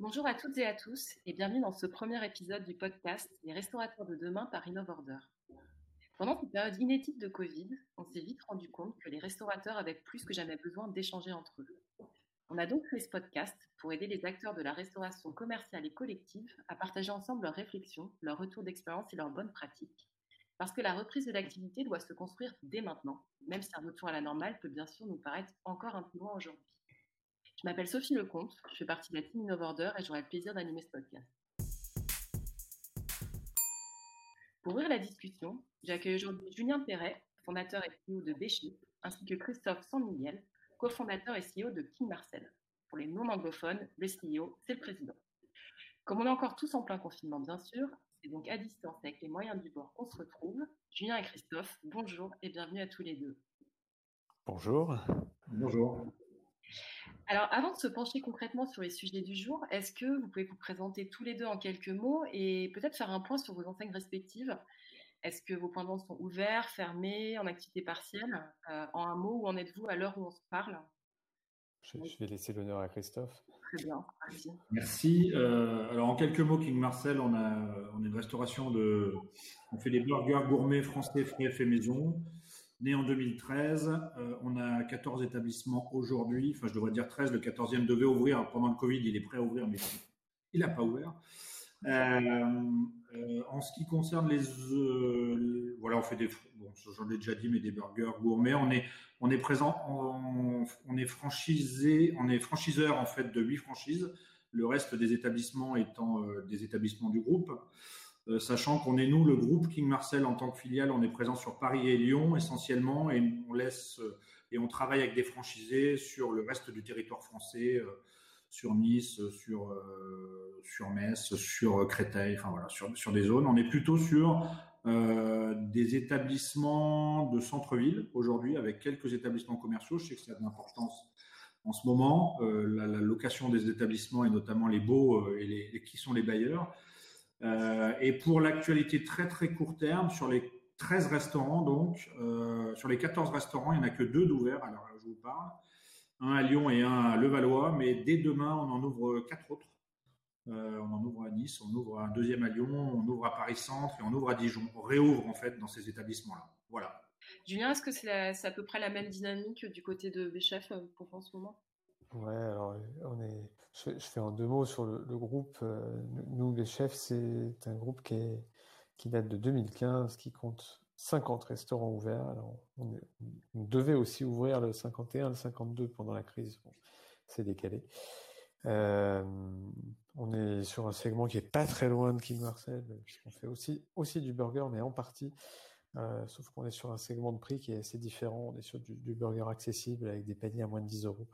Bonjour à toutes et à tous et bienvenue dans ce premier épisode du podcast Les restaurateurs de demain par InnovOrder. Pendant cette période inédite de Covid, on s'est vite rendu compte que les restaurateurs avaient plus que jamais besoin d'échanger entre eux. On a donc créé ce podcast pour aider les acteurs de la restauration commerciale et collective à partager ensemble leurs réflexions, leurs retours d'expérience et leurs bonnes pratiques. Parce que la reprise de l'activité doit se construire dès maintenant, même si un retour à la normale peut bien sûr nous paraître encore un peu loin aujourd'hui. Je m'appelle Sophie Lecomte, je fais partie de la team InnovOrder et j'aurai le plaisir d'animer ce podcast. Pour ouvrir la discussion, j'accueille aujourd'hui Julien Perret, fondateur et CEO de Béchip, ainsi que Christophe Sanmiguel, cofondateur et CEO de King Marcel. Pour les non-anglophones, le CEO, c'est le président. Comme on est encore tous en plein confinement, bien sûr, c'est donc à distance avec les moyens du bord qu'on se retrouve. Julien et Christophe, bonjour et bienvenue à tous les deux. Bonjour. Bonjour. Alors, avant de se pencher concrètement sur les sujets du jour, est-ce que vous pouvez vous présenter tous les deux en quelques mots et peut-être faire un point sur vos enseignes respectives? Est-ce que vos points de vente sont ouverts, fermés, en activité partielle? Euh, En un mot, où en êtes-vous à l'heure où on se parle? Je, vais laisser l'honneur à Christophe. Très bien, merci. Merci. Euh, alors, en quelques mots, King Marcel, on, a, on est une restauration de. On fait des burgers gourmets français frais fait maison né en 2013. Euh, on a 14 établissements aujourd'hui. Enfin, je devrais dire 13. Le 14e devait ouvrir pendant le Covid. Il est prêt à ouvrir, mais il n'a pas ouvert. Euh, euh, en ce qui concerne les, voilà, on fait des, bon, j'en ai déjà dit, mais des burgers gourmets. On est, on est présent, on, est franchisé, on est franchiseur en fait de huit franchises. Le reste des établissements étant des établissements du groupe. Euh, sachant qu'on est nous, le groupe King Marcel en tant que filiale, on est présent sur Paris et Lyon essentiellement, et on laisse euh, et on travaille avec des franchisés sur le reste du territoire français, euh, sur Nice, sur sur Metz, sur Créteil, enfin voilà, sur sur des zones. On est plutôt sur des établissements de centre-ville aujourd'hui, avec quelques établissements commerciaux. Je sais que c'est d'importance en ce moment, la, location des établissements et notamment les beaux et qui sont les bailleurs. Euh, et pour l'actualité très très court terme, sur les 13 restaurants, donc, euh, sur les 14 restaurants, il n'y en a que deux d'ouverts, alors je vous parle. Un à Lyon et un à Levallois, mais dès demain, on en ouvre quatre autres. Euh, on en ouvre à Nice, on ouvre un deuxième à Lyon, on ouvre à Paris Centre et on ouvre à Dijon. On réouvre en fait dans ces établissements-là. Voilà. Julien, est-ce que c'est à peu près la même dynamique du côté de Béchef pour en ce moment? Ouais, alors on est. Je, fais en deux mots sur le, groupe. Euh, nous, les chefs, c'est un groupe qui, date de 2015, qui compte 50 restaurants ouverts. Alors, on, devait aussi ouvrir le 51, le 52 pendant la crise. Bon, c'est décalé. Euh, on est sur un segment qui est pas très loin de King Marcel, puisqu'on fait aussi, aussi du burger, mais en partie. Euh, sauf qu'on est sur un segment de prix qui est assez différent. On est sur du, du burger accessible avec des paniers à moins de 10 euros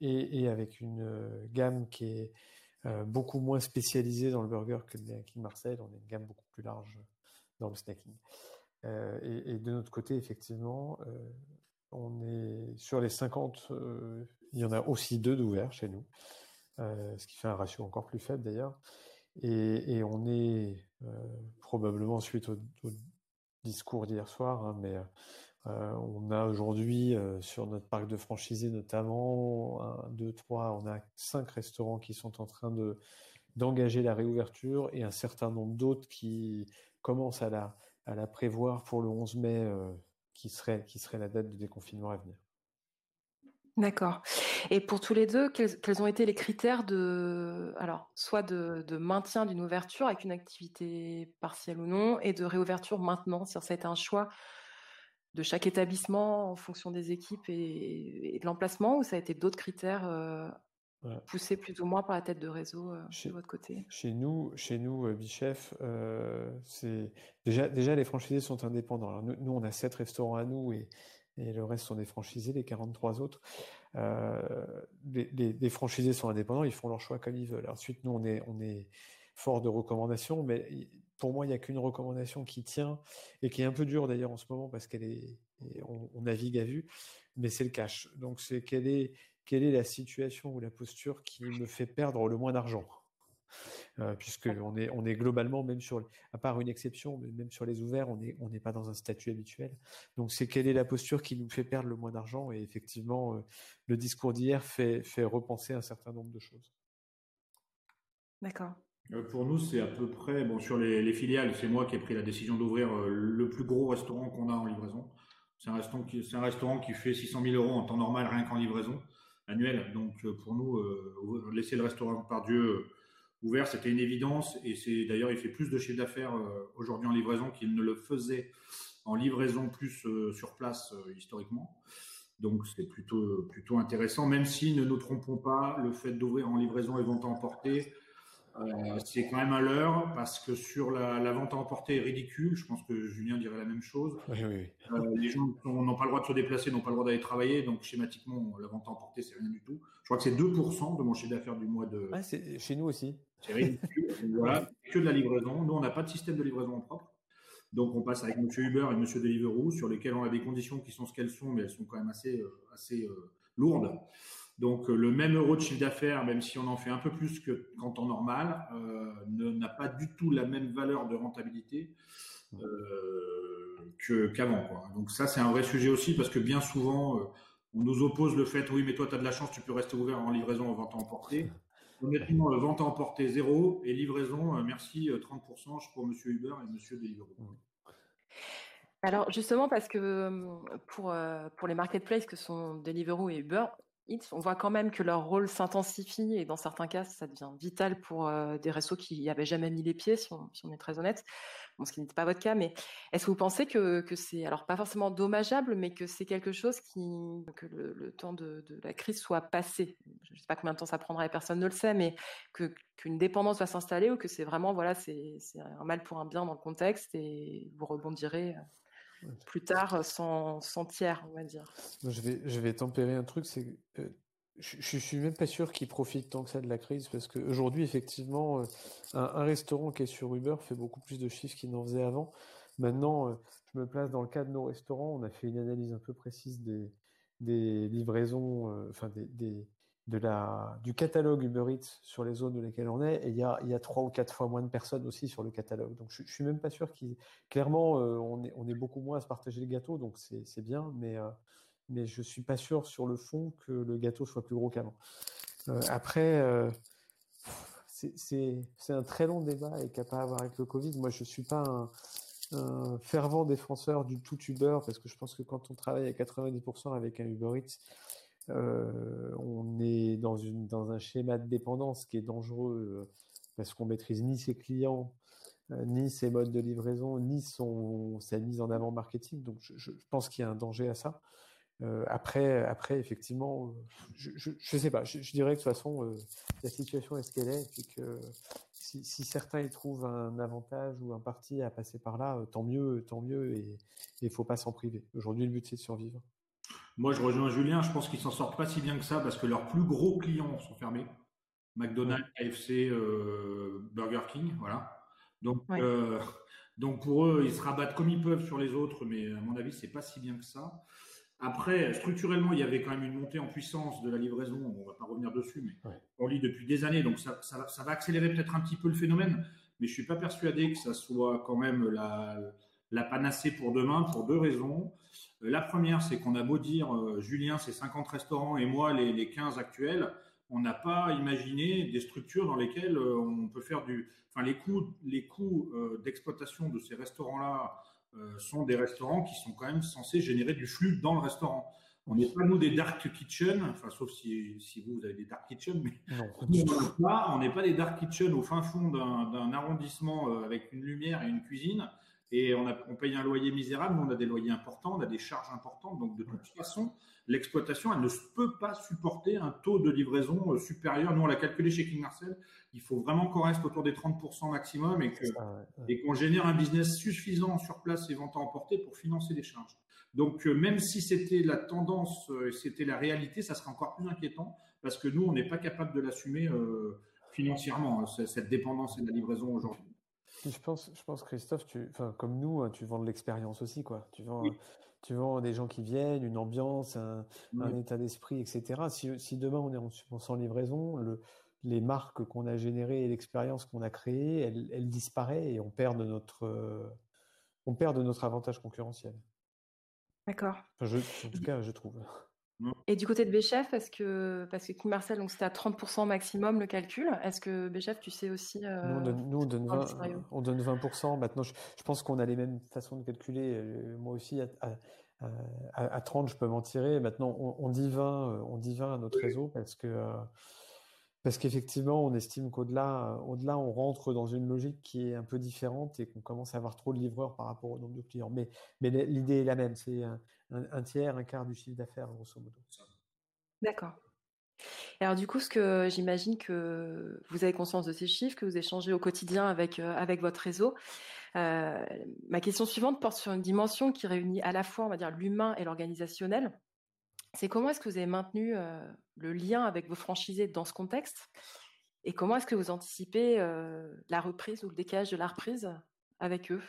et, avec une euh, gamme qui est euh, beaucoup moins spécialisée dans le burger que le King Marcel. On a une gamme beaucoup plus large dans le snacking. Euh, et, de notre côté, effectivement, on est sur les 50, il y en a aussi deux d'ouverts chez nous, ce qui fait un ratio encore plus faible d'ailleurs. Et, on est probablement suite au, discours d'hier soir, hein, mais euh, on a aujourd'hui euh, sur notre parc de franchisés notamment, un, deux, trois, on a cinq restaurants qui sont en train de d'engager la réouverture et un certain nombre d'autres qui commencent à la, prévoir pour le 11 mai, euh, qui, serait, qui serait la date de déconfinement à venir. D'accord. Et pour tous les deux, quels, ont été les critères de, alors, soit de, de maintien d'une ouverture avec une activité partielle ou non, et de réouverture maintenant, si ça a été un choix de chaque établissement en fonction des équipes et, de l'emplacement ou ça a été d'autres critères euh, poussés plus ou moins par la tête de réseau euh, chez, de votre côté? Chez nous, chez nous, euh, Bichef, c'est déjà déjà les franchisés sont indépendants. Alors nous, on a sept restaurants à nous et, et le reste sont des franchisés, les 43 autres. Les, les, franchisés sont indépendants, ils font leur choix comme ils veulent. Ensuite, nous, on est on est fort de recommandations, mais pour moi, il n'y a qu'une recommandation qui tient et qui est un peu dure d'ailleurs en ce moment parce qu'elle est, on, navigue à vue, mais c'est le cash. Donc, c'est quelle est, quelle est la situation ou la posture qui me fait perdre le moins d'argent? Euh, puisque on est, on est globalement même sur, à part une exception, mais même sur les ouverts, on n'est on n'est pas dans un statut habituel. Donc c'est quelle est la posture qui nous fait perdre le moins d'argent? Et effectivement euh, le discours d'hier fait, fait repenser un certain nombre de choses. D'accord. Pour nous, c'est à peu près, bon, sur les, filiales, c'est moi qui ai pris la décision d'ouvrir le plus gros restaurant qu'on a en livraison. C'est un, restaurant qui, fait 600 000 euros en temps normal, rien qu'en livraison annuelle. Donc, pour nous, laisser le restaurant par Dieu ouvert, c'était une évidence. Et c'est d'ailleurs, il fait plus de chiffre d'affaires aujourd'hui en livraison qu'il ne le faisait en livraison plus sur place historiquement. Donc c'est plutôt, plutôt intéressant, même si, ne nous trompons pas, le fait d'ouvrir en livraison et vente à emporter, euh, c'est quand même à l'heure, parce que sur la, vente à emporter est ridicule, je pense que Julien dirait la même chose. Euh, les gens n'ont pas le droit de se déplacer, n'ont pas le droit d'aller travailler, donc schématiquement, la vente à emporter, c'est rien du tout. Je crois que c'est 2% de mon chiffre d'affaires du mois de... chez nous aussi. C'est ridicule. voilà, que de la livraison. Nous, on n'a pas de système de livraison propre. Donc on passe avec Monsieur Uber et Monsieur Deliveroo, sur lesquels on a des conditions qui sont ce qu'elles sont, mais elles sont quand même assez, assez euh, lourdes. Donc euh, le même euro de chiffre d'affaires, même si on en fait un peu plus qu'en temps normal, n'a pas du tout la même valeur de rentabilité qu'avant. Donc ça c'est un vrai sujet aussi parce que bien souvent on nous oppose le fait oui mais toi tu as de la chance, tu peux rester ouvert en livraison en vente à emporter. Honnêtement, vente à emporter zéro et livraison, merci 30% je pour Monsieur Uber et Monsieur Deliveroo. Alors justement parce que pour, pour les marketplaces que sont Deliveroo et Uber, on voit quand même que leur rôle s'intensifie et dans certains cas, ça devient vital pour des réseaux qui n'y avaient jamais mis les pieds, si on, est très honnête. Bon, ce qui n'était pas votre cas, mais est-ce que vous pensez que, c'est, alors pas forcément dommageable, mais que c'est quelque chose qui, que le, temps de, la crise soit passé? Je ne sais pas combien de temps ça prendra, personne ne le sait, mais qu'une dépendance va s'installer ou que c'est vraiment, voilà, c'est, c'est un mal pour un bien dans le contexte et vous rebondirez plus tard sans, sans tiers, on va dire. Je vais, je vais tempérer un truc, c'est euh, je, je suis même pas sûr qu'il profite tant que ça de la crise parce qu'aujourd'hui, effectivement, euh, un, restaurant qui est sur Uber fait beaucoup plus de chiffres qu'il n'en faisait avant. Maintenant, euh, je me place dans le cas de nos restaurants. On a fait une analyse un peu précise des, des livraisons, enfin des, de la, du catalogue Uber Eats sur les zones dans lesquelles on est, et il y a, y a trois ou quatre fois moins de personnes aussi sur le catalogue. Donc je, je suis même pas sûr qu'il, clairement, euh, on, est, on est beaucoup moins à se partager le gâteau, donc c'est bien, mais, euh, mais je suis pas sûr sur le fond que le gâteau soit plus gros qu'avant. Euh, après, euh, c'est un très long débat et qu'il n'y a pas à voir avec le Covid. Moi, je suis pas un, un fervent défenseur du tout Uber parce que je pense que quand on travaille à 90% avec un Uber Eats, euh, on est dans, une, dans un schéma de dépendance qui est dangereux euh, parce qu'on maîtrise ni ses clients, euh, ni ses modes de livraison, ni son, sa mise en avant marketing. Donc, je, pense qu'il y a un danger à ça. après, après, effectivement, je, je, sais pas. Je, dirais que de toute façon, la situation est ce qu'elle est, puis que si, certains y trouvent un avantage ou un parti à passer par là, tant mieux, tant mieux, et il faut pas s'en priver. Aujourd'hui, le but c'est de survivre. Moi, je rejoins Julien. Je pense qu'ils s'en sortent pas si bien que ça parce que leurs plus gros clients sont fermés. McDonald's, KFC, euh, Burger King, voilà. Donc, euh, donc pour eux, ils se rabattent comme ils peuvent sur les autres, mais à mon avis, c'est pas si bien que ça. Après, structurellement, il y avait quand même une montée en puissance de la livraison. On va pas revenir dessus, mais on lit depuis des années, donc ça, ça, ça va accélérer peut-être un petit peu le phénomène. Mais je suis pas persuadé que ça soit quand même la, la panacée pour demain pour deux raisons. Euh, la première, c'est qu'on a beau dire, euh, Julien, c'est 50 restaurants et moi, les, 15 actuels, on n'a pas imaginé des structures dans lesquelles euh, on peut faire du. Enfin, les coûts, les coûts d'exploitation de ces restaurants-là sont des restaurants qui sont quand même censés générer du flux dans le restaurant. On n'est pas nous des dark kitchen, enfin sauf si, si vous, vous avez des dark kitchen, mais on n'est pas, des dark kitchen au fin fond d'un arrondissement avec une lumière et une cuisine et on, a, on paye un loyer misérable, mais on a des loyers importants, on a des charges importantes. Donc, de toute façon, l'exploitation, elle ne peut pas supporter un taux de livraison euh, supérieur. Nous, on l'a calculé chez King Marcel. Il faut vraiment qu'on reste autour des 30% maximum et qu'on et qu'on génère un business suffisant sur place et vente à emporter pour financer les charges. Donc, euh, même si c'était la tendance, euh, c'était la réalité, ça serait encore plus inquiétant parce que nous, on n'est pas capable de l'assumer financièrement, hein, cette dépendance et la livraison aujourd'hui. Je pense, je pense Christophe, tu, enfin, comme nous, hein, tu vends de l'expérience aussi, quoi. Tu vends, tu vends des gens qui viennent, une ambiance, un, état d'esprit, etc. Si, si, demain on est en, sans livraison, le, les marques qu'on a générées et l'expérience qu'on a créée, elle, elle, disparaît et on perd de notre, on perd de notre avantage concurrentiel. D'accord. Enfin, en tout cas, je trouve. Et du côté de Béchef, est-ce que, parce que Marcel, donc c'était à 30% maximum le calcul, est-ce que Béchef, tu sais aussi. nous, on donne, on, donne 20, on donne 20%. Maintenant, je, pense qu'on a les mêmes façons de calculer. moi aussi, à, à, 30, je peux m'en tirer. Maintenant, on, dit 20, on dit 20 à notre réseau parce que. Parce qu'effectivement, on estime qu'au-delà, au-delà, on rentre dans une logique qui est un peu différente et qu'on commence à avoir trop de livreurs par rapport au nombre de clients. Mais, mais l'idée est la même, c'est un, tiers, un quart du chiffre d'affaires, grosso modo. D'accord. Alors du coup, ce que j'imagine que vous avez conscience de ces chiffres, que vous échangez au quotidien avec, euh, avec votre réseau. Euh, ma question suivante porte sur une dimension qui réunit à la fois, on va dire, l'humain et l'organisationnel c'est comment est-ce que vous avez maintenu le lien avec vos franchisés dans ce contexte et comment est-ce que vous anticipez la reprise ou le décalage de la reprise avec eux?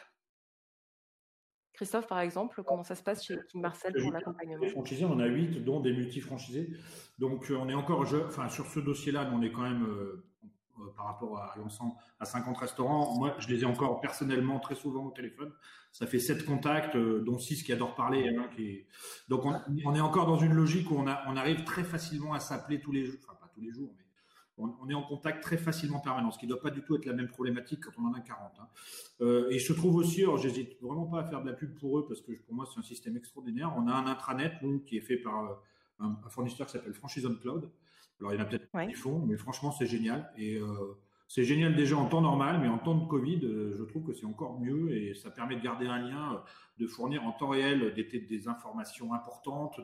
Christophe, par exemple, comment ça se passe chez King Marcel pour l'accompagnement? franchisés, on a 8, dont des multi-franchisés. Donc, on est encore, enfin, sur ce dossier-là, on est quand même, par rapport à l'ensemble à 50 restaurants. Moi, je les ai encore personnellement très souvent au téléphone. Ça fait 7 contacts, euh, dont 6 qui adorent parler. Hein, qui Donc, on, est encore dans une logique où on, arrive très facilement à s'appeler tous les jours, enfin pas tous les jours, mais on, est en contact très facilement permanent, ce qui ne doit pas du tout être la même problématique quand on en a 40. Hein. Euh, et je trouve aussi, j'hésite vraiment pas à faire de la pub pour eux, parce que pour moi c'est un système extraordinaire. On a un intranet, qui est fait par un, un fournisseur qui s'appelle Franchise on Cloud, alors, il y en a peut-être qui font, mais franchement, c'est génial. Et euh, c'est génial déjà en temps normal, mais en temps de Covid, euh, je trouve que c'est encore mieux et ça permet de garder un lien, euh, de fournir en temps réel des, des informations importantes,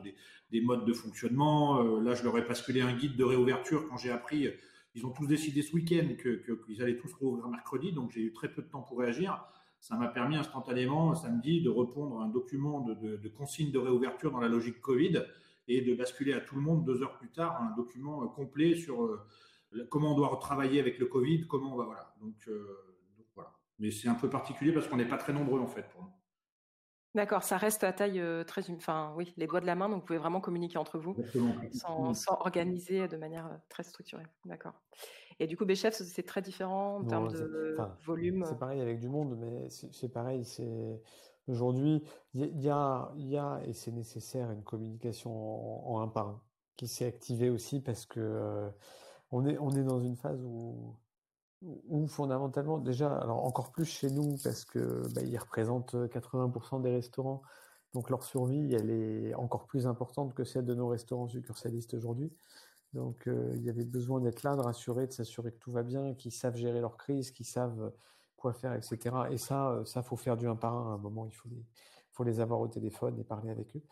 des, modes de fonctionnement. là, je leur ai basculé un guide de réouverture quand j'ai appris. Ils ont tous décidé ce week-end qu'ils que, allaient tous rouvrir mercredi, donc j'ai eu très peu de temps pour réagir. Ça m'a permis instantanément, samedi, de répondre à un document de, de, de consigne de réouverture dans la logique Covid et de basculer à tout le monde deux heures plus tard un document euh, complet sur euh, comment on doit travailler avec le Covid, comment on va voilà. Donc, euh, voilà. Mais c'est un peu particulier parce qu'on n'est pas très nombreux en fait pour nous. D'accord, ça reste à taille très, enfin oui, les doigts de la main, donc vous pouvez vraiment communiquer entre vous sans, sans, organiser de manière très structurée. D'accord. Et du coup, Béchef, c'est très différent en termes de volume. C'est pareil avec du monde, mais c'est pareil, c'est Aujourd'hui, il y, a, et c'est nécessaire, une communication en, un par un qui s'est activée aussi parce que euh, on, est, on est dans une phase où, où fondamentalement, déjà, alors encore plus chez nous parce que bah, ils représentent 80% des restaurants, donc leur survie, elle est encore plus importante que celle de nos restaurants succursalistes aujourd'hui. Donc euh, il y avait besoin d'être là, de rassurer, de s'assurer que tout va bien, qu'ils savent gérer leur crise, qu'ils savent quoi faire, etc. Et ça, euh, ça faut faire du un par un. À un moment, il faut les, faut les avoir au téléphone et parler avec eux.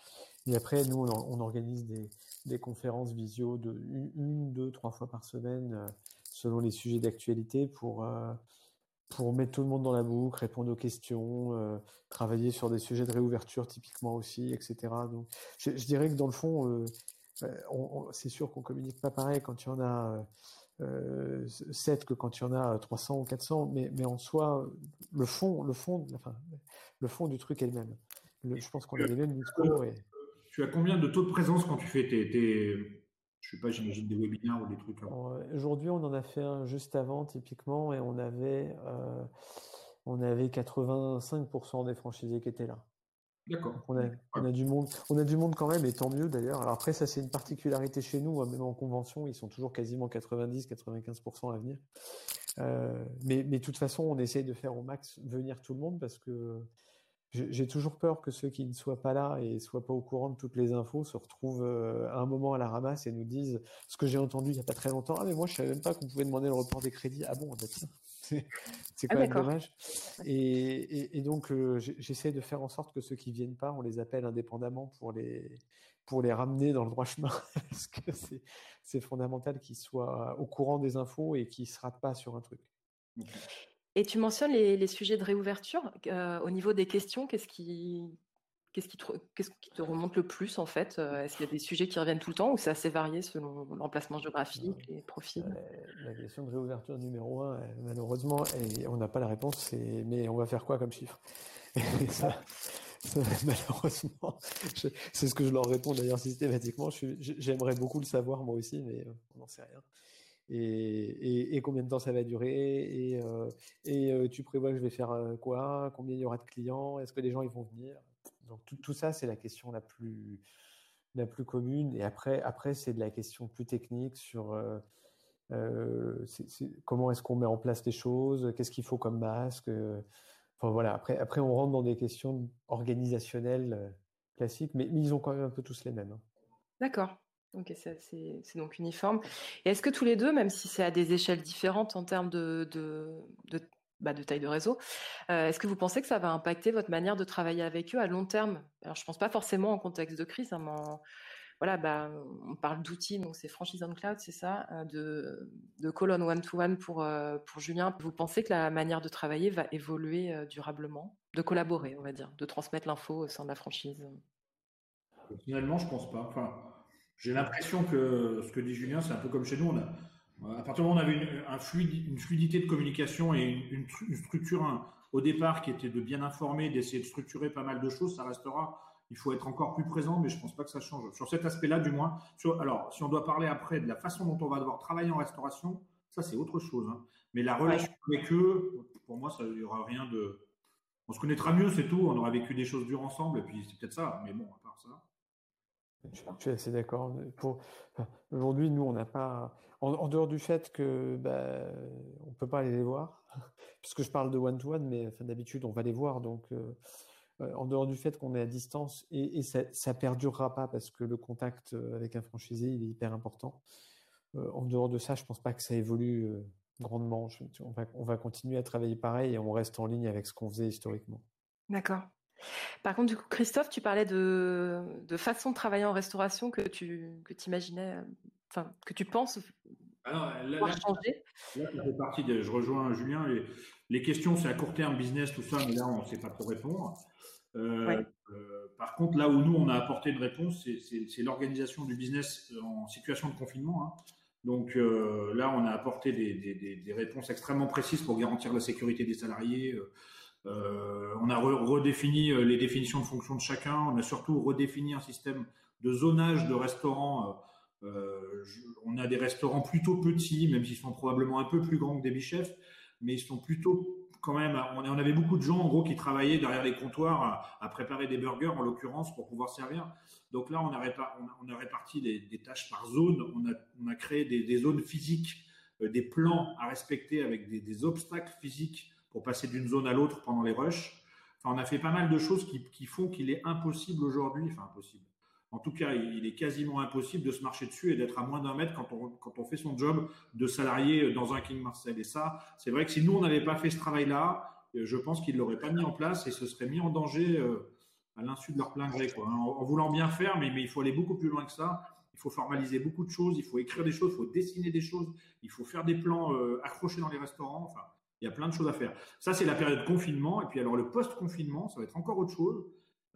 Et après, nous, on, organise des, des, conférences visio de une, deux, trois fois par semaine, euh, selon les sujets d'actualité, pour euh, pour mettre tout le monde dans la boucle, répondre aux questions, travailler sur des sujets de réouverture typiquement aussi, etc. Donc, je, dirais que dans le fond, c'est sûr qu'on communique pas pareil quand il y en a 7 euh, que quand il y en a 300 ou 400, mais, mais en soi, le fond, le fond, enfin, le fond du truc est le même. je pense qu'on a les mêmes discours. Et... Tu as combien de taux de présence quand tu fais tes, tes je sais pas, j'imagine des webinaires ou des trucs Aujourd'hui, on en a fait un juste avant, typiquement, et on avait, euh, on avait 85% des franchisés qui étaient là. D'accord. On a, du monde, on a du monde quand même, et tant mieux d'ailleurs. Alors après, ça c'est une particularité chez nous, hein, même en convention, ils sont toujours quasiment 90-95% à venir. Euh, mais, de toute façon, on essaye de faire au max venir tout le monde parce que j'ai toujours peur que ceux qui ne soient pas là et soient pas au courant de toutes les infos se retrouvent euh, à un moment à la ramasse et nous disent ce que j'ai entendu il n'y a pas très longtemps. Ah mais moi je savais même pas qu'on pouvait demander le report des crédits. Ah bon, ça c'est ah, quand même dommage. Et, donc, euh, j'essaie de faire en sorte que ceux qui viennent pas, on les appelle indépendamment pour les, pour les ramener dans le droit chemin, parce que c'est fondamental qu'ils soient au courant des infos et qu'ils se ratent pas sur un truc. Et tu mentionnes les, sujets de réouverture. Euh, au niveau des questions, qu'est-ce qui, Qu'est-ce qui, te, remonte le plus en fait euh, Est-ce qu'il y a des sujets qui reviennent tout le temps ou c'est assez varié selon l'emplacement géographique, les profils? La question de réouverture numéro un, malheureusement, et on n'a pas la réponse, mais on va faire quoi comme chiffre? Ça, malheureusement, c'est ce que je leur réponds d'ailleurs systématiquement. J'aimerais beaucoup le savoir moi aussi, mais euh, on n'en sait rien. Et, combien de temps ça va durer? Et, euh, tu prévois que je vais faire quoi? Combien il y aura de clients? Est-ce que les gens ils vont venir? Donc tout, ça, c'est la question la plus, la plus commune. Et après, après c'est de la question plus technique sur comment est-ce qu'on met en place les choses, qu'est-ce qu'il faut comme masque. Enfin voilà. Après, après, on rentre dans des questions organisationnelles classiques, mais, ils ont quand même un peu tous les mêmes. Hein. D'accord. Ok, c'est donc uniforme. Et est-ce que tous les deux, même si c'est à des échelles différentes en termes de, de, bah, taille de réseau, est-ce que vous pensez que ça va impacter votre manière de travailler avec eux à long terme? Alors, je pense pas forcément en contexte de crise, hein, voilà, bah, on parle d'outils, donc c'est Franchise on Cloud, c'est ça, de, de colonne one-to-one pour, pour Julien. Vous pensez que la manière de travailler va évoluer durablement, de collaborer, on va dire, de transmettre l'info au sein de la franchise? Personnellement, je pense pas. Enfin, j'ai l'impression que ce que dit Julien, c'est un peu comme chez nous. On a, à partir du moment où on avait une, un une fluidité de communication et une, une structure au départ qui était de bien informer, d'essayer de structurer pas mal de choses, ça restera. Il faut être encore plus présent, mais je ne pense pas que ça change. Sur cet aspect-là, du moins. alors, si on doit parler après de la façon dont on va devoir travailler en restauration, ça, c'est autre chose. Hein. Mais la relation avec eux, pour moi, ça, il n'y aura rien de. On se connaîtra mieux, c'est tout. On aura vécu des choses dures ensemble, et puis c'est peut-être ça. Mais bon, à part ça. Je, suis assez d'accord. Aujourd'hui, nous, on n'a pas, en, dehors du fait que bah, on peut pas aller les voir, puisque je parle de one-to-one, mais enfin, d'habitude, on va les voir. Donc, euh, euh, en dehors du fait qu'on est à distance, et, ça, ne perdurera pas parce que le contact euh, avec un franchisé, il est hyper important. en dehors de ça, je pense pas que ça évolue grandement. on, va, on va continuer à travailler pareil et on reste en ligne avec ce qu'on faisait historiquement. D'accord. Par contre, du coup, Christophe, tu parlais de, façon de travailler en restauration que tu que imaginais, enfin, que tu penses Alors, là, changer. Là, partie de, je rejoins Julien, les, les questions, c'est à court terme, business, tout ça, mais là, on ne sait pas trop répondre. Euh, euh, par contre, là où nous, on a apporté une réponse, c'est l'organisation du business en situation de confinement. Hein. Donc euh, là, on a apporté des, des, des, réponses extrêmement précises pour garantir la sécurité des salariés, euh, on a redéfini euh, les définitions de fonction de chacun. On a surtout redéfini un système de zonage de restaurants. Euh, on a des restaurants plutôt petits, même s'ils sont probablement un peu plus grands que des bichefs, mais ils sont plutôt quand même. On, avait beaucoup de gens en gros qui travaillaient derrière les comptoirs à, préparer des burgers en l'occurrence pour pouvoir servir. Donc là, on a, réparti, des, tâches par zone. On a, créé des, zones physiques, des plans à respecter avec des obstacles physiques pour passer d'une zone à l'autre pendant les rushs. Enfin, on a fait pas mal de choses qui, font qu'il est impossible aujourd'hui, enfin impossible. En tout cas, il est quasiment impossible de se marcher dessus et d'être à moins d'un mètre quand on, quand on fait son job de salarié dans un King Marcel. Et ça, c'est vrai que si nous, on n'avait pas fait ce travail-là, euh, je pense qu'ils ne l'auraient pas mis en place et se seraient mis en danger euh, à l'insu de leur plein gré. Quoi. En, voulant bien faire, mais, mais il faut aller beaucoup plus loin que ça. Il faut formaliser beaucoup de choses, il faut écrire des choses, il faut dessiner des choses, il faut faire des plans euh, accrochés dans les restaurants. Enfin, il y a plein de choses à faire. Ça, c'est la période de confinement. Et puis, alors, le post-confinement, ça va être encore autre chose.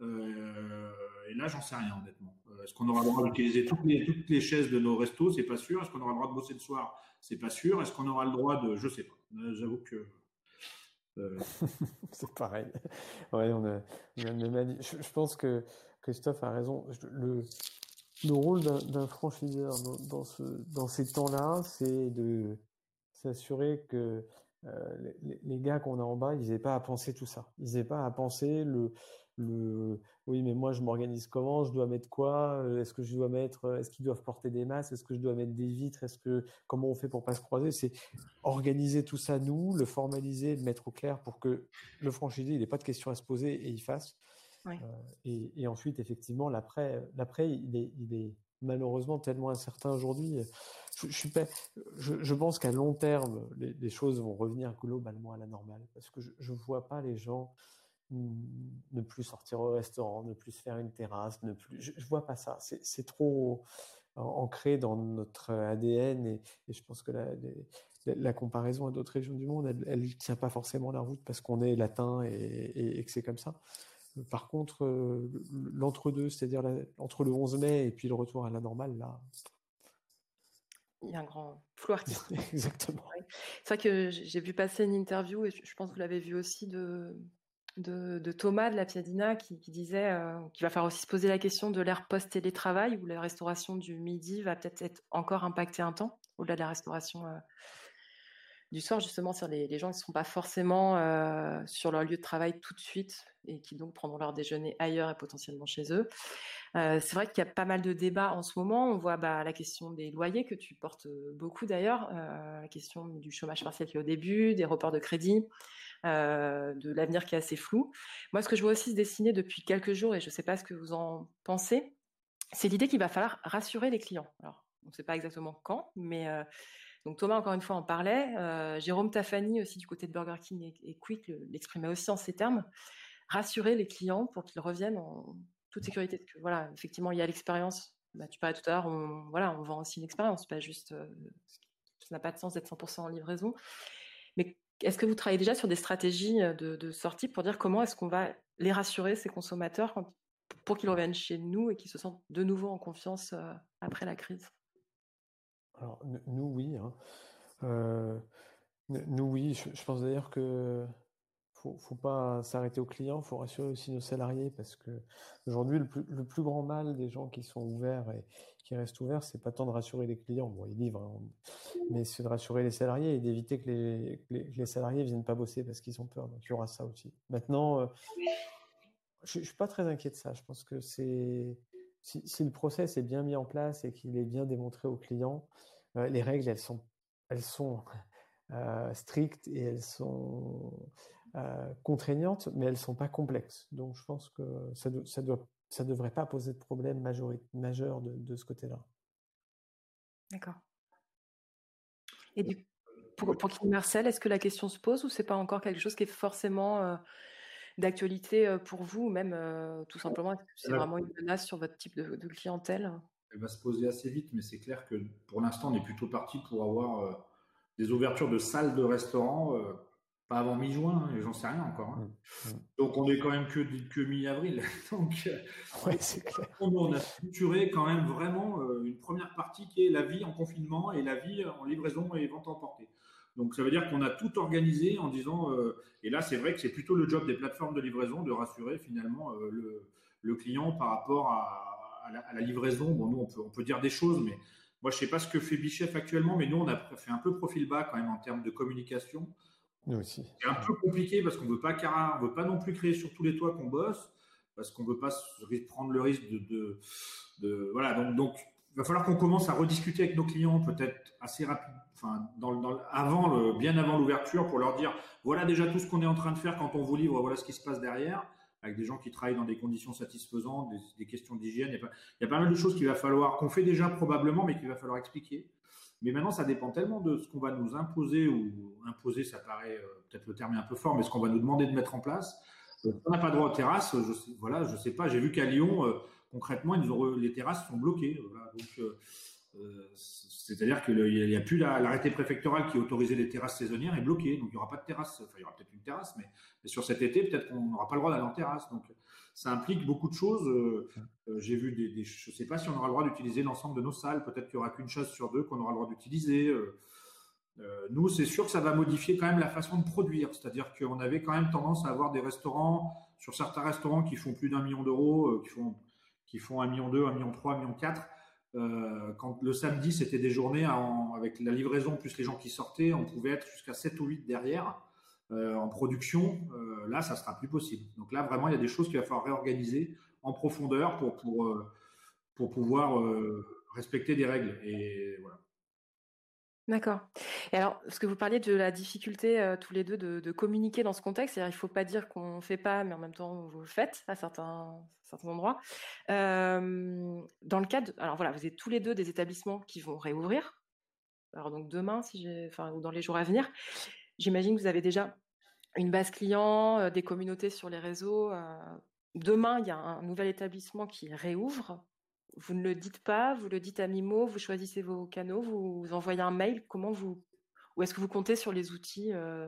Euh, et là, j'en sais rien, honnêtement. Euh, est-ce qu'on aura le droit d'utiliser toutes les, toutes les chaises de nos restos? C'est pas sûr. Est-ce qu'on aura le droit de bosser le soir? C'est pas sûr. Est-ce qu'on aura le droit de. Je sais pas. Euh, j'avoue que. c'est pareil. Ouais, on a, je, pense que Christophe a raison. Le, le rôle d'un franchiseur dans ces temps-là, c'est de s'assurer que euh, les, gars qu'on a en bas, ils n'avaient pas à penser tout ça. Ils n'avaient pas à penser le, le oui, mais moi je m'organise comment? Je dois mettre quoi? Euh, Est-ce que je dois mettre euh, Est-ce qu'ils doivent porter des masques? Est-ce que je dois mettre des vitres? Est-ce que comment on fait pour pas se croiser? C'est organiser tout ça nous, le formaliser, le mettre au clair pour que le franchisé il n'ait pas de questions à se poser et il fasse. et, et, ensuite effectivement l'après, l'après il est, il est malheureusement tellement incertain aujourd'hui. Je, je, je, pense qu'à long terme, les, choses vont revenir globalement à la normale parce que je ne vois pas les gens ne plus sortir au restaurant, ne plus se faire une terrasse, ne plus. Je, ne vois pas ça. C'est trop ancré dans notre ADN et, je pense que la, comparaison à d'autres régions du monde, elle ne tient pas forcément la route parce qu'on est latin et que c'est comme ça. Par contre, euh, l'entre-deux, c'est-à-dire entre le 11 mai et puis le retour à la normale, là. Il y a un grand flou artistique. Exactement. C'est vrai que j'ai vu passer une interview, et je pense que vous l'avez vu aussi, de, de, Thomas de la Piadina qui, disait euh, qu'il va falloir aussi se poser la question de l'ère post-télétravail où la restauration du midi va peut-être être encore impactée un temps, au-delà de la restauration euh, du soir, justement, sur les, gens qui ne seront pas forcément sur leur lieu de travail tout de suite et qui donc prendront leur déjeuner ailleurs et potentiellement chez eux. c'est vrai qu'il y a pas mal de débats en ce moment. On voit bah, la question des loyers que tu portes beaucoup d'ailleurs, la question du chômage partiel qui est au début, des reports de crédit, de l'avenir qui est assez flou. Moi, ce que je vois aussi se dessiner depuis quelques jours, et je ne sais pas ce que vous en pensez, c'est l'idée qu'il va falloir rassurer les clients. Alors, on ne sait pas exactement quand, mais donc Thomas, encore une fois, en parlait. Jérôme Tafani, aussi du côté de Burger King et, Quick, l'exprimait aussi en ces termes. Rassurer les clients pour qu'ils reviennent en toute sécurité. que, voilà, effectivement, il y a l'expérience. Bah, tu parlais tout à l'heure, on, voilà, on vend aussi une expérience, pas juste. ça n'a pas de sens d'être 100% en livraison. Mais est-ce que vous travaillez déjà sur des stratégies de, sortie pour dire comment est-ce qu'on va les rassurer, ces consommateurs, pour qu'ils reviennent chez nous et qu'ils se sentent de nouveau en confiance après la crise? Alors, nous, oui. Hein. Euh, nous, oui. Je, pense d'ailleurs que faut, faut pas s'arrêter aux clients, faut rassurer aussi nos salariés parce que aujourd'hui, le plus, grand mal des gens qui sont ouverts et qui restent ouverts, c'est pas tant de rassurer les clients, bon, ils livrent, hein, mais c'est de rassurer les salariés et d'éviter que les, les, salariés viennent pas bosser parce qu'ils ont peur. Donc, il y aura ça aussi. Maintenant, euh, je, je suis pas très inquiet de ça. Je pense que c'est si, le process est bien mis en place et qu'il est bien démontré aux clients, euh, les règles, elles sont, elles sont euh, strictes et elles sont euh, contraignantes, mais elles ne sont pas complexes. Donc, je pense que ça ne ça doit, ça devrait pas poser de problème majeur de, de ce côté-là. D'accord. Et du, pour, pour Marcel, est-ce que la question se pose ou c'est pas encore quelque chose qui est forcément d'actualité pour vous, même tout simplement, c'est vraiment une menace sur votre type de, clientèle? Elle va se poser assez vite, mais c'est clair que pour l'instant, on est plutôt parti pour avoir des ouvertures de salles de restaurants, pas avant mi-juin, et j'en sais rien encore. Hein. Mmh, mmh. Donc on est quand même que, que mi-avril. Donc ouais, c'est clair. on a structuré quand même vraiment une première partie qui est la vie en confinement et la vie en livraison et vente emportée. Donc ça veut dire qu'on a tout organisé en disant, euh, et là c'est vrai que c'est plutôt le job des plateformes de livraison de rassurer finalement euh, le, client par rapport à, la, livraison. Bon, nous on peut, on peut dire des choses, mais moi je sais pas ce que fait Bichef actuellement, mais nous on a fait un peu profil bas quand même en termes de communication. Nous aussi. C'est un peu compliqué parce qu'on veut pas on veut pas non plus créer sur tous les toits qu'on bosse, parce qu'on veut pas prendre le risque de, de, voilà donc donc il va falloir qu'on commence à rediscuter avec nos clients peut-être assez rapidement enfin, avant bien avant l'ouverture, pour leur dire voilà déjà tout ce qu'on est en train de faire quand on vous livre, voilà ce qui se passe derrière, avec des gens qui travaillent dans des conditions satisfaisantes, des, questions d'hygiène. Il, il, y a pas mal de choses qu'il va falloir, qu'on fait déjà probablement, mais qu'il va falloir expliquer. Mais maintenant, ça dépend tellement de ce qu'on va nous imposer, ou imposer, ça paraît euh, peut-être le terme est un peu fort, mais ce qu'on va nous demander de mettre en place. Euh, on n'a pas droit aux terrasses, je sais, voilà, je sais pas. J'ai vu qu'à Lyon, euh, concrètement, les terrasses sont bloquées. Donc, euh, c'est-à-dire qu'il n'y a plus l'arrêté préfectoral qui autorisait les terrasses saisonnières est bloqué, donc il n'y aura pas de terrasse. Enfin, il y aura peut-être une terrasse, mais, sur cet été, peut-être qu'on n'aura pas le droit d'aller en terrasse. Donc, ça implique beaucoup de choses. Euh, euh, j'ai vu des, je ne sais pas si on aura le droit d'utiliser l'ensemble de nos salles. Peut-être qu'il n'y aura qu'une chasse sur deux qu'on aura le droit d'utiliser. nous, c'est sûr que ça va modifier quand même la façon de produire. C'est-à-dire qu'on avait quand même tendance à avoir des restaurants, sur certains restaurants qui font plus d'un million d'euros, qui font font un million deux, un million trois, un million quatre euh, quand le samedi, c'était des journées avec la livraison plus les gens qui sortaient, on pouvait être jusqu'à 7 ou 8 derrière euh, en production. Euh, là, ça sera plus possible. Donc là, vraiment, il y a des choses qu'il va falloir réorganiser en profondeur pour, pour, pour pouvoir respecter des règles. Et voilà. D'accord. Et alors, ce que vous parliez de la difficulté tous les deux de, communiquer dans ce contexte, il ne faut pas dire qu'on ne fait pas, mais en même temps vous le faites à certains, endroits. dans le cadre, alors voilà, vous êtes tous les deux des établissements qui vont réouvrir. Alors donc demain, si j'ai, enfin ou dans les jours à venir, j'imagine que vous avez déjà une base client, des communautés sur les réseaux. demain, il y a un nouvel établissement qui réouvre vous ne le dites pas, vous le dites à Mimo, vous choisissez vos canaux, vous, envoyez un mail, comment vous, ou est-ce que vous comptez sur les outils, euh,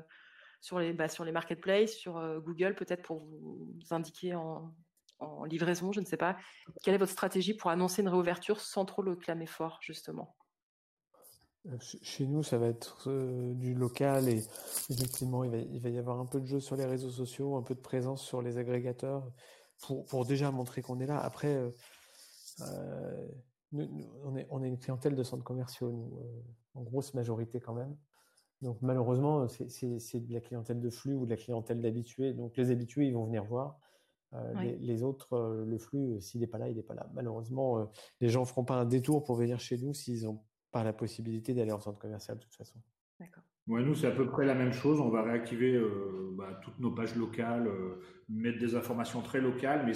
sur les, bah, sur les marketplaces, sur euh, Google peut-être pour vous indiquer en, livraison, je ne sais pas. Quelle est votre stratégie pour annoncer une réouverture sans trop le clamer fort, justement? Euh, chez nous, ça va être du local et effectivement, il va, il va, y avoir un peu de jeu sur les réseaux sociaux, un peu de présence sur les agrégateurs pour, pour déjà montrer qu'on est là. Après, euh, on, est, on est une clientèle de centres commerciaux, nous, euh, en grosse majorité quand même. Donc malheureusement, c'est de la clientèle de flux ou de la clientèle d'habitués. Donc les habitués, ils vont venir voir. les, autres, le flux, s'il n'est pas là, il n'est pas là. Malheureusement, les gens ne feront pas un détour pour venir chez nous s'ils n'ont pas la possibilité d'aller en centre commercial de toute façon. D'accord. nous, c'est à peu près la même chose. On va réactiver bah, toutes nos pages locales, mettre des informations très locales, mais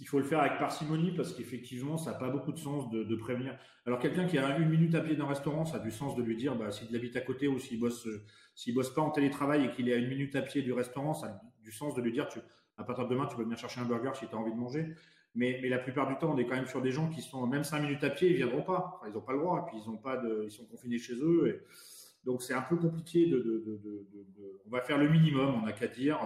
il faut le faire avec parcimonie parce qu'effectivement, ça n'a pas beaucoup de sens de, prévenir. Alors, quelqu'un qui a une minute à pied d'un restaurant, ça a du sens de lui dire, bah, s'il habite à côté ou s'il bosse, s'il bosse pas en télétravail et qu'il est à une minute à pied du restaurant, ça a du sens de lui dire, tu, à partir de demain, tu peux venir chercher un burger si tu as envie de manger. Mais, la plupart du temps, on est quand même sur des gens qui sont même cinq minutes à pied, ils viendront pas. ils n'ont pas le droit. Et puis ils ont pas ils sont confinés chez eux. Et donc c'est un peu compliqué de, On va faire le minimum. On n'a qu'à dire.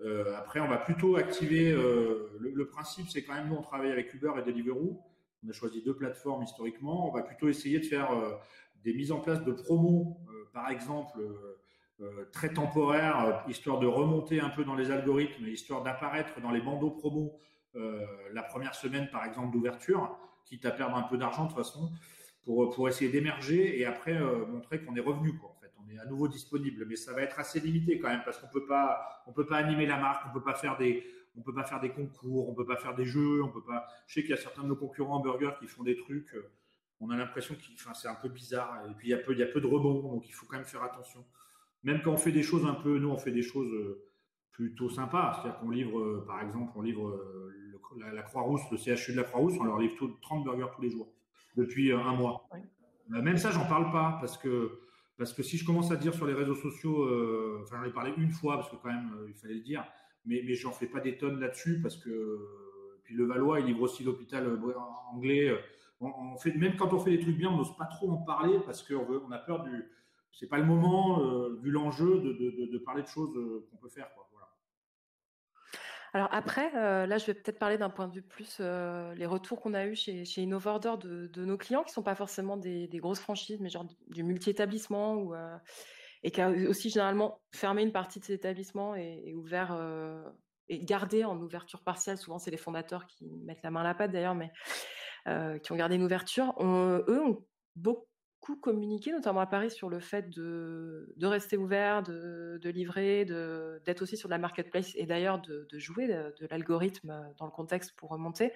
Euh, après, on va plutôt activer. Euh, le, principe, c'est quand même nous, on travaille avec Uber et Deliveroo. On a choisi deux plateformes historiquement. On va plutôt essayer de faire euh, des mises en place de promos, par exemple, très temporaires, histoire de remonter un peu dans les algorithmes, histoire d'apparaître dans les bandeaux promos la première semaine, par exemple, d'ouverture, quitte à perdre un peu d'argent de toute façon, pour, pour essayer d'émerger et après montrer qu'on est revenu. Quoi à nouveau disponible, mais ça va être assez limité quand même parce qu'on peut pas, on peut pas animer la marque, on peut pas faire des, on peut pas faire des concours, on peut pas faire des jeux, on peut pas. Je sais qu'il y a certains de nos concurrents en burger qui font des trucs. Euh, on a l'impression enfin, c'est un peu bizarre et puis il y a peu, il y a peu de rebonds, donc il faut quand même faire attention. Même quand on fait des choses un peu, nous on fait des choses euh, plutôt sympas, c'est-à-dire qu'on livre, euh, par exemple, on livre la, Croix-Rousse, le CHU de la Croix-Rousse, on leur livre 30 burgers tous les jours depuis un mois. Même ça, j'en parle pas parce que parce que si je commence à dire sur les réseaux sociaux, euh, enfin j'en ai parlé une fois parce que quand même euh, il fallait le dire, mais, mais j'en fais pas des tonnes là-dessus parce que euh, puis le Valois il livre aussi l'hôpital anglais. On, fait même quand on fait des trucs bien, on n'ose pas trop en parler parce qu'on on a peur du. C'est pas le moment vu l'enjeu de, de, de, parler de choses qu'on peut faire. Quoi. Alors après, euh, là, je vais peut-être parler d'un point de vue plus euh, les retours qu'on a eu chez, chez InnoVorder de, nos clients qui sont pas forcément des, grosses franchises, mais genre du multi-établissement ou euh, et qui a aussi généralement fermé une partie de ces établissements et, ouvert et gardé en ouverture partielle. Souvent, c'est les fondateurs qui mettent la main à la pâte d'ailleurs, mais qui ont gardé une ouverture. eux ont beaucoup communiqué, notamment à Paris, sur le fait de, de rester ouvert, de, de livrer, d'être aussi sur la marketplace et d'ailleurs de, jouer de, l'algorithme dans le contexte pour remonter.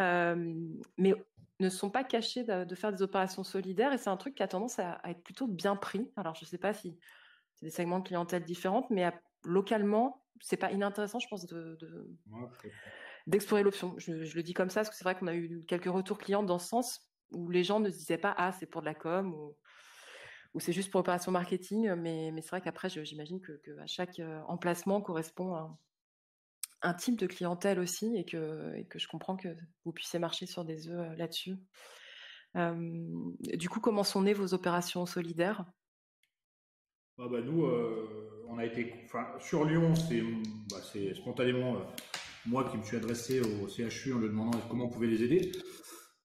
Euh, mais ne sont pas cachés de, faire des opérations solidaires et c'est un truc qui a tendance à, être plutôt bien pris. Alors je ne sais pas si c'est des segments de clientèle différents, mais localement, c'est pas inintéressant, je pense, de, d'explorer l'option. Je, je, le dis comme ça parce que c'est vrai qu'on a eu quelques retours clients dans ce sens où les gens ne se disaient pas ah c'est pour de la com ou, c'est juste pour opération marketing, mais, c'est vrai qu'après j'imagine que, à chaque euh, emplacement correspond un, type de clientèle aussi et que, je comprends que vous puissiez marcher sur des œufs euh, là-dessus. du coup, comment sont nées vos opérations solidaires? Ah bah nous, euh, on a été, sur Lyon, c'est bah spontanément moi qui me suis adressé au CHU en lui demandant comment on pouvait les aider.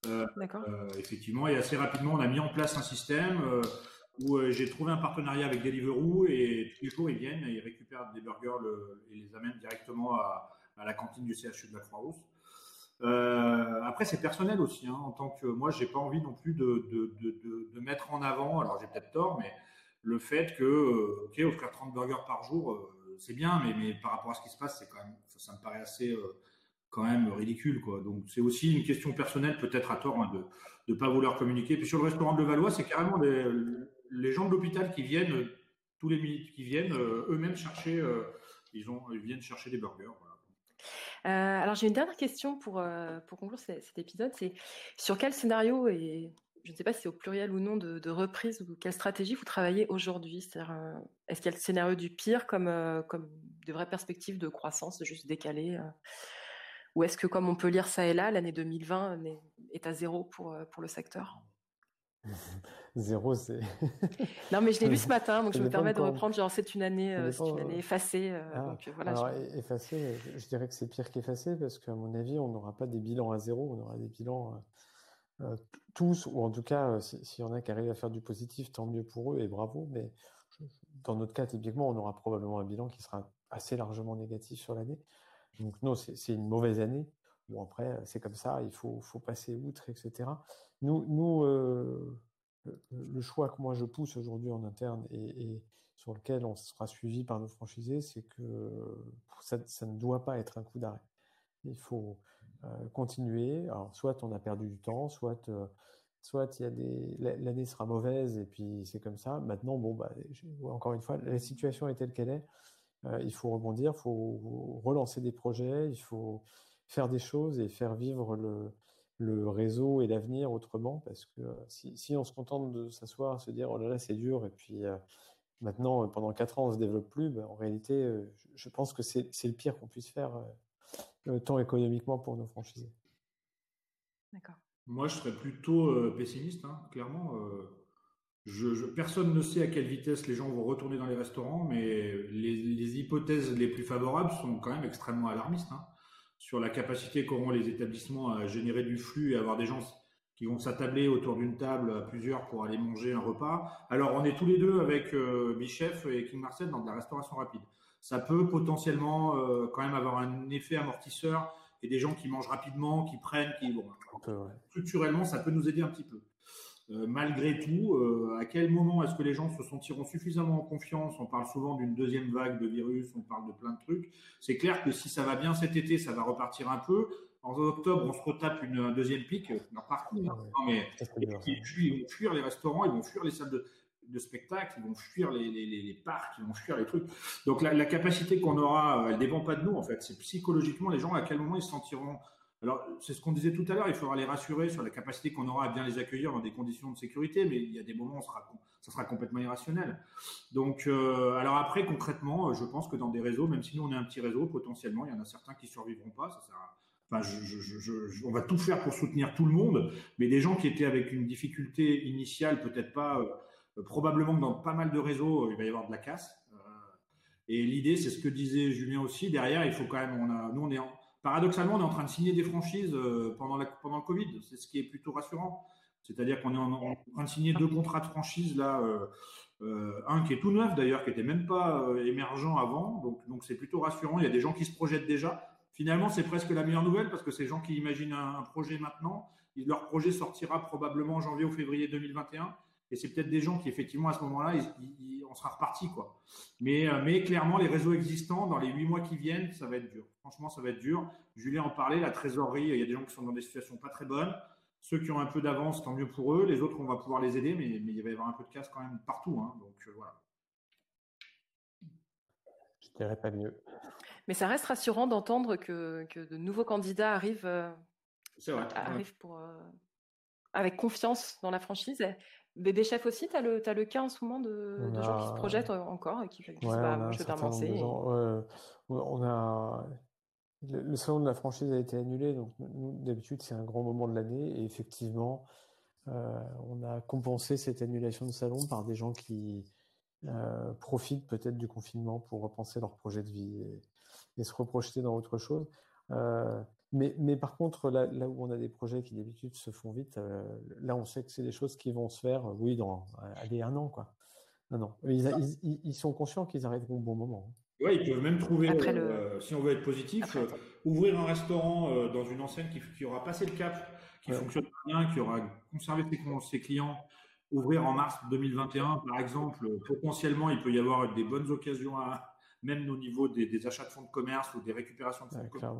Euh, euh, effectivement, et assez rapidement, on a mis en place un système euh, où j'ai trouvé un partenariat avec Deliveroo et tous les jours, ils viennent, ils récupèrent des burgers et les amènent directement à, la cantine du CHU de la Croix-Rousse. après, c'est personnel aussi. Hein, en tant que moi, j'ai pas envie non plus de, mettre en avant. Alors, j'ai peut-être tort, mais le fait que, ok, offrir 30 burgers par jour, c'est bien, mais, par rapport à ce qui se passe, ça, me paraît assez, quand même ridicule. Quoi. Donc c'est aussi une question personnelle, peut-être à tort, hein, de ne pas vouloir communiquer. Puis sur le restaurant de Valois, c'est carrément les gens de l'hôpital qui viennent, tous les minutes qui viennent, euh, eux-mêmes chercher, euh, ils, ont, ils viennent chercher des burgers. Euh, alors j'ai une dernière question pour, pour conclure cet, épisode, c'est sur quel scénario, et je ne sais pas si c'est au pluriel ou non, de, reprise ou quelle stratégie vous travaillez aujourd'hui? C'est-à-dire, est-ce qu'il y a le scénario du pire comme, comme de vraies perspectives de croissance, de juste décaler ou est-ce que, comme on peut lire ça et là, l'année 2020 est à zéro pour, euh, pour le secteur? Zéro, c'est. non, mais je l'ai lu ce matin, donc je me permets de reprendre. Genre, c'est une année, euh, c'est une année effacée. Euh, ah, donc, voilà, alors, effacée, je dirais que c'est pire qu'effacée parce qu'à mon avis, on n'aura pas des bilans à zéro, on aura des bilans tous, ou en tout cas, s'il y en a qui arrivent à faire du positif, tant mieux pour eux et bravo. Mais dans notre cas, typiquement, on aura probablement un bilan qui sera assez largement négatif sur l'année. Donc non, c'est une mauvaise année. Bon après, c'est comme ça, il faut, faut passer outre, etc. Nous, euh, le, choix que moi je pousse aujourd'hui en interne et, sur lequel on sera suivi par nos franchisés, c'est que ça, ne doit pas être un coup d'arrêt. Il faut continuer. Alors, soit on a perdu du temps, soit soit il y a des l'année sera mauvaise et puis c'est comme ça. Maintenant, bon, bah, encore une fois, la situation est telle qu'elle est. il faut rebondir, il faut relancer des projets, il faut faire des choses et faire vivre le, le réseau et l'avenir autrement parce que si, si, on se contente de s'asseoir, se dire oh là là c'est dur et puis maintenant pendant quatre ans on se développe plus, ben, en réalité je, pense que c'est le pire qu'on puisse faire tant économiquement pour nos franchisés. D'accord. Moi je serais plutôt pessimiste, hein, clairement. Je, personne ne sait à quelle vitesse les gens vont retourner dans les restaurants, mais les, les hypothèses les plus favorables sont quand même extrêmement alarmistes. Hein sur la capacité qu'auront les établissements à générer du flux et avoir des gens qui vont s'attabler autour d'une table à plusieurs pour aller manger un repas. Alors, on est tous les deux avec euh, Bichef et King Marcel dans de la restauration rapide. Ça peut potentiellement euh, quand même avoir un effet amortisseur et des gens qui mangent rapidement, qui prennent, qui bon, structurellement, ça peut nous aider un petit peu. Euh, malgré tout, euh, à quel moment est-ce que les gens se sentiront suffisamment en confiance? On parle souvent d'une deuxième vague de virus, on parle de plein de trucs. C'est clair que si ça va bien cet été, ça va repartir un peu. En octobre, on se retape une deuxième pic. partout, hein. ah mais ils vont fuir les restaurants, ils vont fuir les salles de, spectacle, ils vont fuir les, parcs, ils vont fuir les trucs. Donc la, la capacité qu'on aura, elle dépend pas de nous en fait. C'est psychologiquement les gens à quel moment ils se sentiront alors, c'est ce qu'on disait tout à l'heure, il faudra les rassurer sur la capacité qu'on aura à bien les accueillir dans des conditions de sécurité, mais il y a des moments où ça sera complètement irrationnel. Donc, euh, alors après, concrètement, euh, je pense que dans des réseaux, même si nous on est un petit réseau, potentiellement, il y en a certains qui survivront pas. Ça enfin, on va tout faire pour soutenir tout le monde, mais des gens qui étaient avec une difficulté initiale, peut-être pas, euh, probablement dans pas mal de réseaux, il va y avoir de la casse. et l'idée, c'est ce que disait Julien aussi. Derrière, il faut quand même, on a, nous on est en, paradoxalement, on est en train de signer des franchises euh, pendant, le Covid. C'est ce qui est plutôt rassurant. C'est-à-dire qu'on est en, train de signer deux contrats de franchise là, euh, euh, un qui est tout neuf d'ailleurs, qui n'était même pas émergent avant. Donc, donc c'est plutôt rassurant. Il y a des gens qui se projettent déjà. Finalement, c'est presque la meilleure nouvelle parce que ces gens qui imaginent un, projet maintenant, leur projet sortira probablement en janvier ou février 2021. Et c'est peut-être des gens qui, effectivement, à ce moment-là, on sera reparti, quoi. Mais, mais clairement, les réseaux existants, dans les huit mois qui viennent, ça va être dur. Franchement, ça va être dur. Julien en parlait, la trésorerie, il y a des gens qui sont dans des situations pas très bonnes. Ceux qui ont un peu d'avance, tant mieux pour eux. Les autres, on va pouvoir les aider, mais, il va y avoir un peu de casse quand même partout. Hein. donc euh, voilà. Je dirais pas mieux. Mais ça reste rassurant d'entendre que, de nouveaux candidats arrivent, euh, pour, euh, avec confiance dans la franchise. Bébé chef aussi, tu as, as, le cas en ce moment de, gens qui se projettent encore et qui disent bah, je vais bien on a le, salon de la franchise a été annulé, donc nous, d'habitude, c'est un grand moment de l'année. Et effectivement, euh, on a compensé cette annulation de salon par des gens qui euh, profitent peut-être du confinement pour repenser leur projet de vie et, se reprojeter dans autre chose. Euh, mais, mais, par contre, là, là, où on a des projets qui d'habitude se font vite, là, on sait que c'est des choses qui vont se faire, oui, dans allez, un an, quoi. Un an. Ils, ils sont conscients qu'ils arriveront au bon moment. Hein. Oui, ils peuvent même trouver, euh, si on veut être positif, euh, ouvrir un restaurant euh, dans une enseigne qui, aura passé le cap, qui fonctionne bien, qui aura conservé ses, clients, ouvrir en mars 2021, par exemple, potentiellement, il peut y avoir des bonnes occasions, à, même au niveau des, achats de fonds de commerce ou des récupérations de fonds de commerce.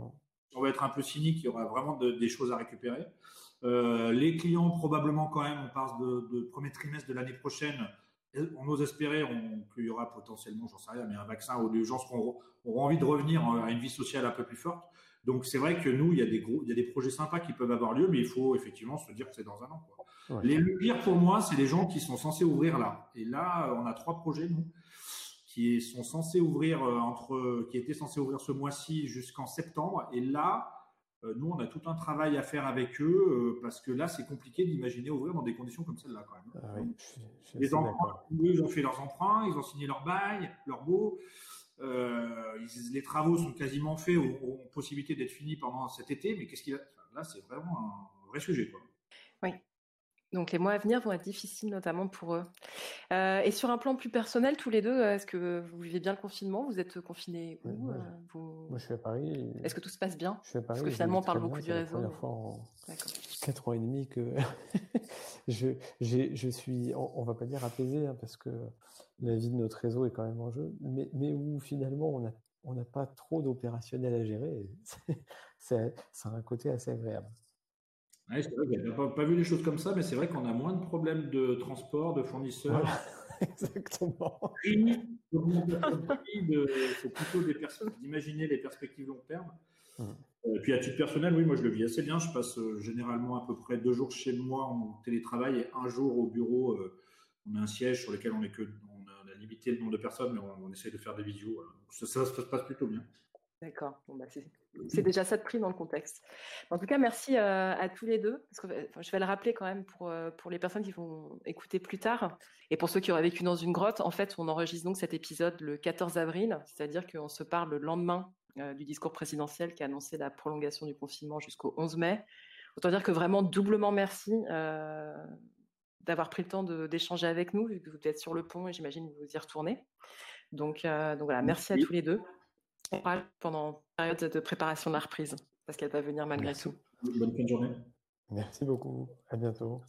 On va être un peu cynique, il y aura vraiment des choses à récupérer. les clients, probablement quand même, on passe de, de premier trimestre de l'année prochaine, on ose espérer qu'il y aura potentiellement, j'en sais rien, mais un vaccin où les gens auront envie de revenir à une vie sociale un peu plus forte. Donc c'est vrai que nous, il y a des gros, il y a des projets sympas qui peuvent avoir lieu, mais il faut effectivement se dire que c'est dans un an. Les, le pire pour moi, c'est les gens qui sont censés ouvrir là. Et là, on a trois projets nous qui sont censés ouvrir euh, entre, qui étaient censés ouvrir ce mois-ci jusqu'en septembre. Et là, euh, nous, on a tout un travail à faire avec eux euh, parce que là, c'est compliqué d'imaginer ouvrir dans des conditions comme celle-là quand même. Ah les emprunts, ils ont fait leurs emprunts, ils ont signé leur bail, leur beau. Euh, les travaux sont quasiment faits, ont, possibilité d'être finis pendant cet été, mais qu'est-ce qu'il a? Là, c'est vraiment un vrai sujet. Quoi. Oui. Donc les mois à venir vont être difficiles, notamment pour eux. Euh, et sur un plan plus personnel, tous les deux, est-ce que vous vivez bien le confinement? Vous êtes confinés où moi, vous... moi, je suis à Paris. Est-ce que tout se passe bien? Je suis à Paris. Parce que finalement, on parle beaucoup du réseau. C'est la première fois en 4 ans et demi que je, je suis, on, ne va pas dire apaisé, hein, parce que la vie de notre réseau est quand même en jeu, mais, mais où finalement on n'a on n'a pas trop d'opérationnel à gérer. C'est un côté assez agréable. Ouais, c'est vrai pas, pas, vu les choses comme ça, mais c'est vrai qu'on a moins de problèmes de transport, de fournisseurs. Exactement. C'est plutôt des personnes d'imaginer les perspectives long terme. Et mmh. euh, puis à titre personnel, oui, moi je le vis assez bien. Je passe euh, généralement à peu près deux jours chez moi en télétravail et un jour au bureau. Euh, on a un siège sur lequel on est que on a limité le nombre de personnes, mais on, essaie de faire des visios. Ça, ça, se passe plutôt bien. D'accord. Bon, bah c'est déjà ça de prix dans le contexte. En tout cas, merci euh, à tous les deux. Parce que, je vais le rappeler quand même pour, euh, pour les personnes qui vont écouter plus tard. Et pour ceux qui auraient vécu dans une grotte, en fait, on enregistre donc cet épisode le 14 avril, c'est-à-dire qu'on se parle le lendemain euh, du discours présidentiel qui a annoncé la prolongation du confinement jusqu'au 11 mai. Autant dire que vraiment doublement merci d'avoir pris le temps d'échanger avec nous, vu que vous êtes sur le pont et j'imagine que vous y retournez. Donc, donc voilà, merci à tous les deux pendant la période de préparation de la reprise, parce qu'elle va venir malgré tout. Bonne fin de journée. Merci beaucoup. À bientôt.